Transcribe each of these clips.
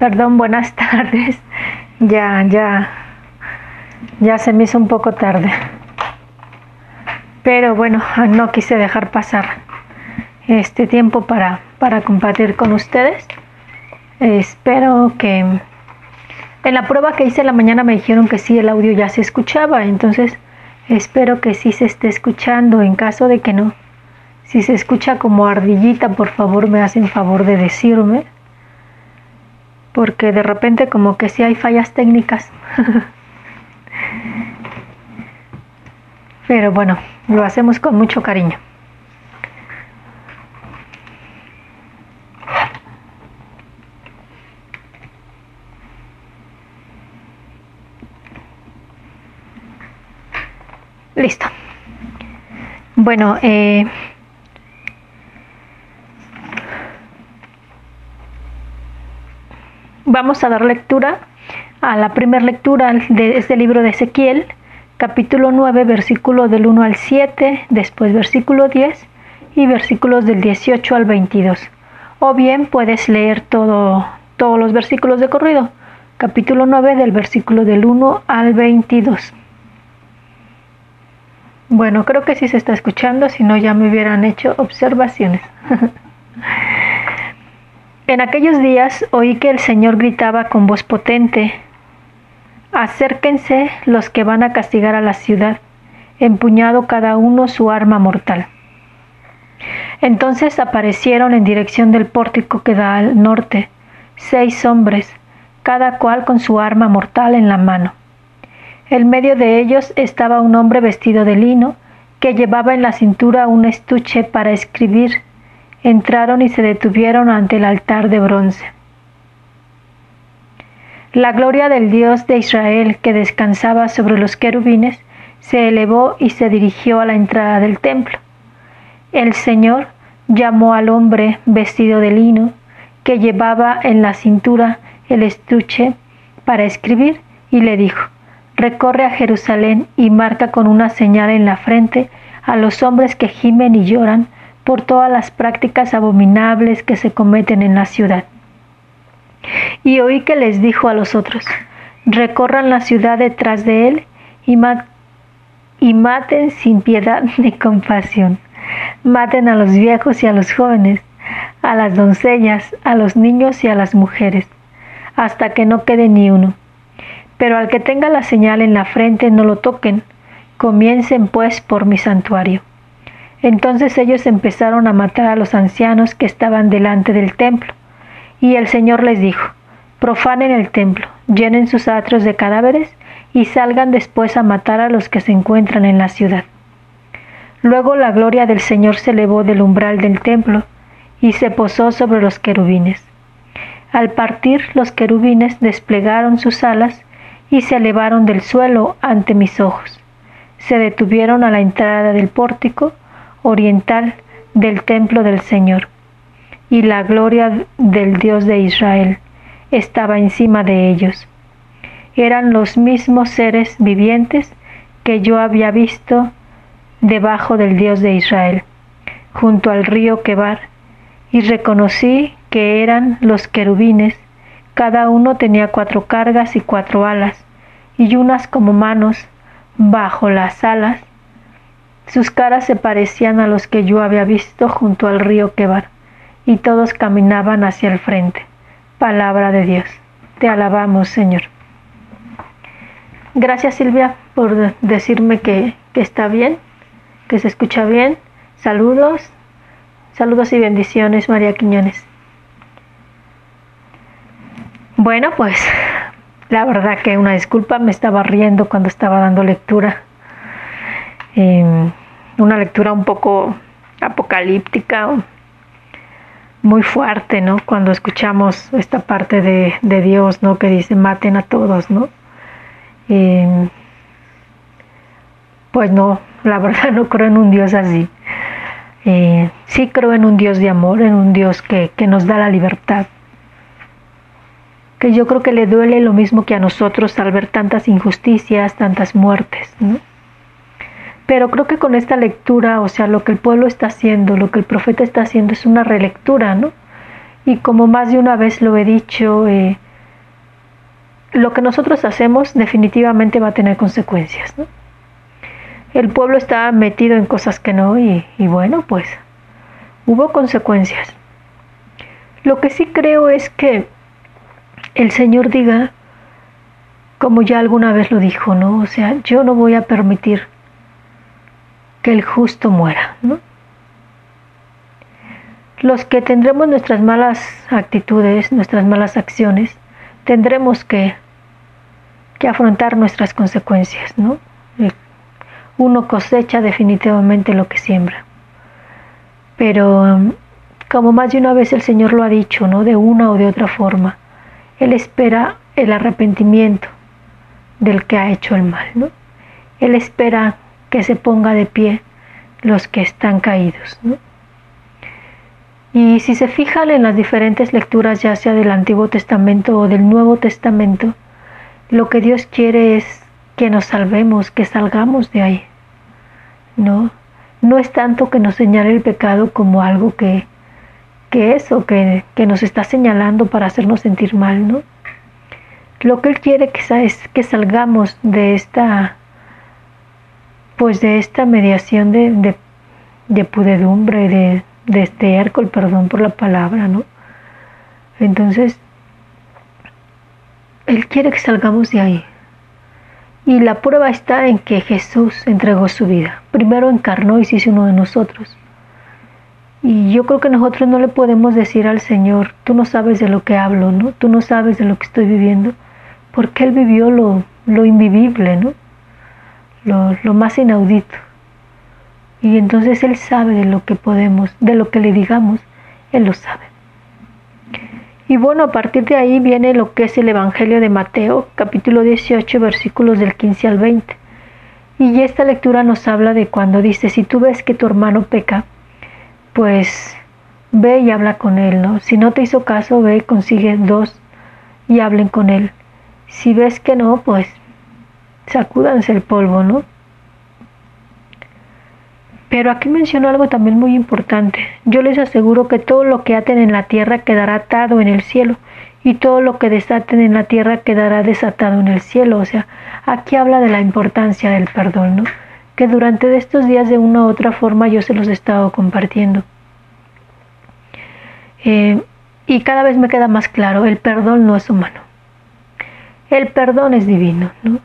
Perdón, buenas tardes. Ya, ya, ya se me hizo un poco tarde. Pero bueno, no quise dejar pasar este tiempo para, para compartir con ustedes. Espero que en la prueba que hice la mañana me dijeron que sí, el audio ya se escuchaba, entonces espero que sí se esté escuchando. En caso de que no, si se escucha como ardillita, por favor me hacen favor de decirme porque de repente como que sí hay fallas técnicas. Pero bueno, lo hacemos con mucho cariño. Listo. Bueno, eh, Vamos a dar lectura a la primera lectura de este libro de Ezequiel, capítulo 9, versículo del 1 al 7, después versículo 10 y versículos del 18 al 22. O bien puedes leer todo, todos los versículos de corrido, capítulo 9 del versículo del 1 al 22. Bueno, creo que sí se está escuchando, si no ya me hubieran hecho observaciones. En aquellos días oí que el Señor gritaba con voz potente, Acérquense los que van a castigar a la ciudad, empuñado cada uno su arma mortal. Entonces aparecieron en dirección del pórtico que da al norte seis hombres, cada cual con su arma mortal en la mano. En medio de ellos estaba un hombre vestido de lino, que llevaba en la cintura un estuche para escribir entraron y se detuvieron ante el altar de bronce. La gloria del Dios de Israel que descansaba sobre los querubines se elevó y se dirigió a la entrada del templo. El Señor llamó al hombre vestido de lino que llevaba en la cintura el estuche para escribir y le dijo, recorre a Jerusalén y marca con una señal en la frente a los hombres que gimen y lloran por todas las prácticas abominables que se cometen en la ciudad. Y oí que les dijo a los otros, recorran la ciudad detrás de él y, maten sin piedad ni compasión. Maten a los viejos y a los jóvenes, a las doncellas, a los niños y a las mujeres, hasta que no quede ni uno. Pero al que tenga la señal en la frente no lo toquen, comiencen pues por mi santuario. Entonces ellos empezaron a matar a los ancianos que estaban delante del templo. Y el Señor les dijo, profanen el templo, llenen sus atrios de cadáveres y salgan después a matar a los que se encuentran en la ciudad. Luego la gloria del Señor se elevó del umbral del templo y se posó sobre los querubines. Al partir los querubines desplegaron sus alas y se elevaron del suelo ante mis ojos. Se detuvieron a la entrada del pórtico oriental del templo del Señor, y la gloria del Dios de Israel estaba encima de ellos. Eran los mismos seres vivientes que yo había visto debajo del Dios de Israel, junto al río Quebar, y reconocí que eran los querubines, cada uno tenía cuatro cargas y cuatro alas, y unas como manos bajo las alas, sus caras se parecían a los que yo había visto junto al río Quebar, y todos caminaban hacia el frente. Palabra de Dios. Te alabamos, Señor. Gracias, Silvia, por decirme que, está bien, que se escucha bien. Saludos, saludos y bendiciones, María Quiñones. Bueno, pues la verdad que una disculpa, me estaba riendo cuando estaba dando lectura. Eh, una lectura un poco apocalíptica, muy fuerte, ¿no? Cuando escuchamos esta parte de, Dios, ¿no? Que dice, maten a todos, ¿no? pues no, la verdad no creo en un Dios así. Sí creo en un Dios de amor, en un Dios que, que nos da la libertad. Que yo creo que le duele lo mismo que a nosotros al ver tantas injusticias, tantas muertes, ¿no? Pero creo que con esta lectura, o sea, lo que el pueblo está haciendo, lo que el profeta está haciendo es una relectura, ¿no? Y como más de una vez lo he dicho, eh, lo que nosotros hacemos definitivamente va a tener consecuencias. ¿no? El pueblo estaba metido en cosas que no y, y bueno, pues hubo consecuencias. Lo que sí creo es que el Señor diga, como ya alguna vez lo dijo, ¿no? O sea, yo no voy a permitir que el justo muera, ¿no? Los que tendremos nuestras malas actitudes, nuestras malas acciones, tendremos que, que afrontar nuestras consecuencias, ¿no? Uno cosecha definitivamente lo que siembra. Pero como más de una vez el Señor lo ha dicho, ¿no? De una o de otra forma, Él espera el arrepentimiento del que ha hecho el mal, ¿no? Él espera que se ponga de pie los que están caídos. Y si se fijan en las diferentes lecturas, ya sea del Antiguo Testamento o del Nuevo Testamento, lo que Dios quiere es que nos salvemos, que salgamos de ahí. No, no es tanto que nos señale el pecado como algo que, que es o que, que nos está señalando para hacernos sentir mal, ¿no? Lo que Él quiere es que salgamos de esta, pues de esta mediación de, de, de pudedumbre, de, de estiércol, perdón por la palabra, ¿no? Entonces, Él quiere que salgamos de ahí. Y la prueba está en que Jesús entregó su vida. Primero encarnó y se hizo uno de nosotros. Y yo creo que nosotros no le podemos decir al Señor, tú no sabes de lo que hablo, ¿no? Tú no sabes de lo que estoy viviendo. Porque Él vivió lo, lo invivible, ¿no? Lo, más inaudito. Y entonces Él sabe de lo que podemos, de lo que le digamos, Él lo sabe. Y bueno, a partir de ahí viene lo que es el Evangelio de Mateo, capítulo 18, versículos del 15 al 20. Y esta lectura nos habla de cuando dice, si tú ves que tu hermano peca, pues ve y habla con él, ¿no? Si no te hizo caso, ve y consigue dos y hablen con él. Si ves que no, pues sacúdanse el polvo, ¿no? Pero aquí menciono algo también muy importante. Yo les aseguro que todo lo que aten en la tierra quedará atado en el cielo y todo lo que desaten en la tierra quedará desatado en el cielo. O sea, aquí habla de la importancia del perdón, ¿no? Que durante estos días de una u otra forma yo se los he estado compartiendo. Eh, y cada vez me queda más claro, el perdón no es humano. El perdón es divino, ¿no?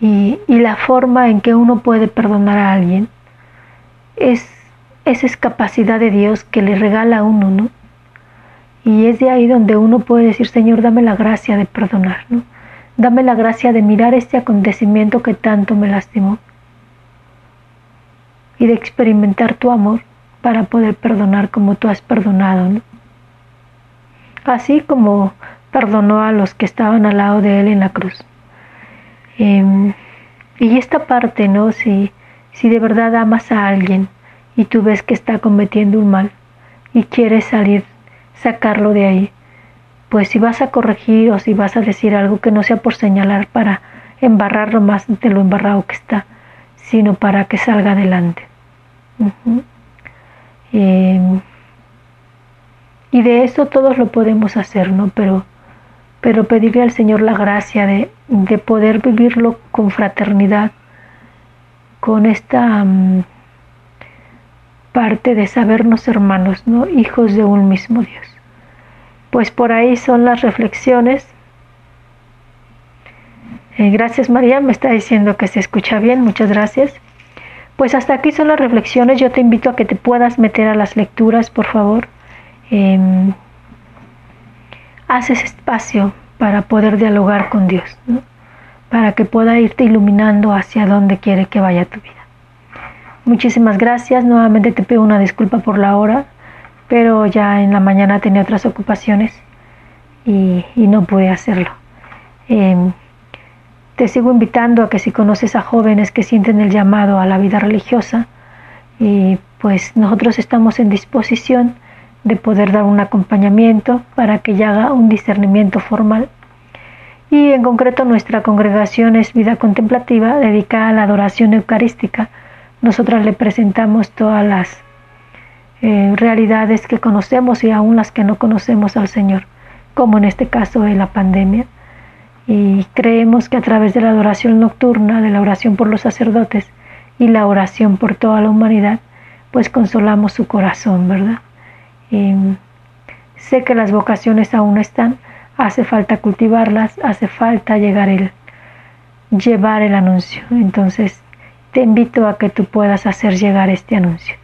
Y, la forma en que uno puede perdonar a alguien es esa capacidad de Dios que le regala a uno, ¿no? Y es de ahí donde uno puede decir, Señor, dame la gracia de perdonar, ¿no? Dame la gracia de mirar este acontecimiento que tanto me lastimó y de experimentar tu amor para poder perdonar como tú has perdonado, ¿no? Así como perdonó a los que estaban al lado de él en la cruz. Em, y esta parte, ¿no? Si si de verdad amas a alguien y tú ves que está cometiendo un mal y quieres salir, sacarlo de ahí, pues si vas a corregir o si vas a decir algo que no sea por señalar para embarrarlo más de lo embarrado que está, sino para que salga adelante. Em, y de eso todos lo podemos hacer, ¿no? Pero, pero pedirle al Señor la gracia de, de poder vivirlo con fraternidad, con esta mm, parte de sabernos hermanos, ¿no? hijos de un mismo Dios. Pues por ahí son las reflexiones. Eh, gracias María, me está diciendo que se escucha bien, muchas gracias. Pues hasta aquí son las reflexiones, yo te invito a que te puedas meter a las lecturas, por favor. Eh, haces espacio para poder dialogar con Dios. para que pueda irte iluminando hacia donde quiere que vaya tu vida. Muchísimas gracias, nuevamente te pido una disculpa por la hora, pero ya en la mañana tenía otras ocupaciones y, no pude hacerlo. Em, te sigo invitando a que si conoces a jóvenes que sienten el llamado a la vida religiosa, y pues nosotros estamos en disposición de poder dar un acompañamiento para que ya haga un discernimiento formal y en concreto nuestra congregación es Vida Contemplativa dedicada a la adoración eucarística. Nosotras le presentamos todas las eh, realidades que conocemos y aún las que no conocemos al Señor, como en este caso de la pandemia. Y creemos que a través de la adoración nocturna, de la oración por los sacerdotes y la oración por toda la humanidad, pues consolamos su corazón, ¿verdad? Y sé que las vocaciones aún están, hace falta cultivarlas, hace falta llegar el, llevar el anuncio. Entonces, te invito a que tú puedas hacer llegar este anuncio.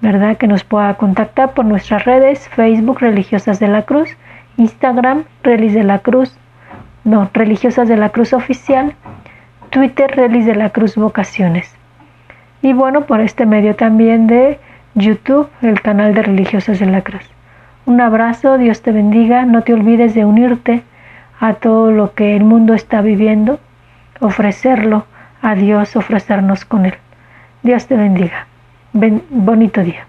¿Verdad? Que nos pueda contactar por nuestras redes, Facebook Religiosas de la Cruz, Instagram Relis de la Cruz, no, Religiosas de la Cruz Oficial, Twitter Relis de la Cruz Vocaciones. Y bueno, por este medio también de YouTube, el canal de Religiosas de la Cruz. Un abrazo, Dios te bendiga, no te olvides de unirte a todo lo que el mundo está viviendo, ofrecerlo a Dios, ofrecernos con Él. Dios te bendiga. bonito día.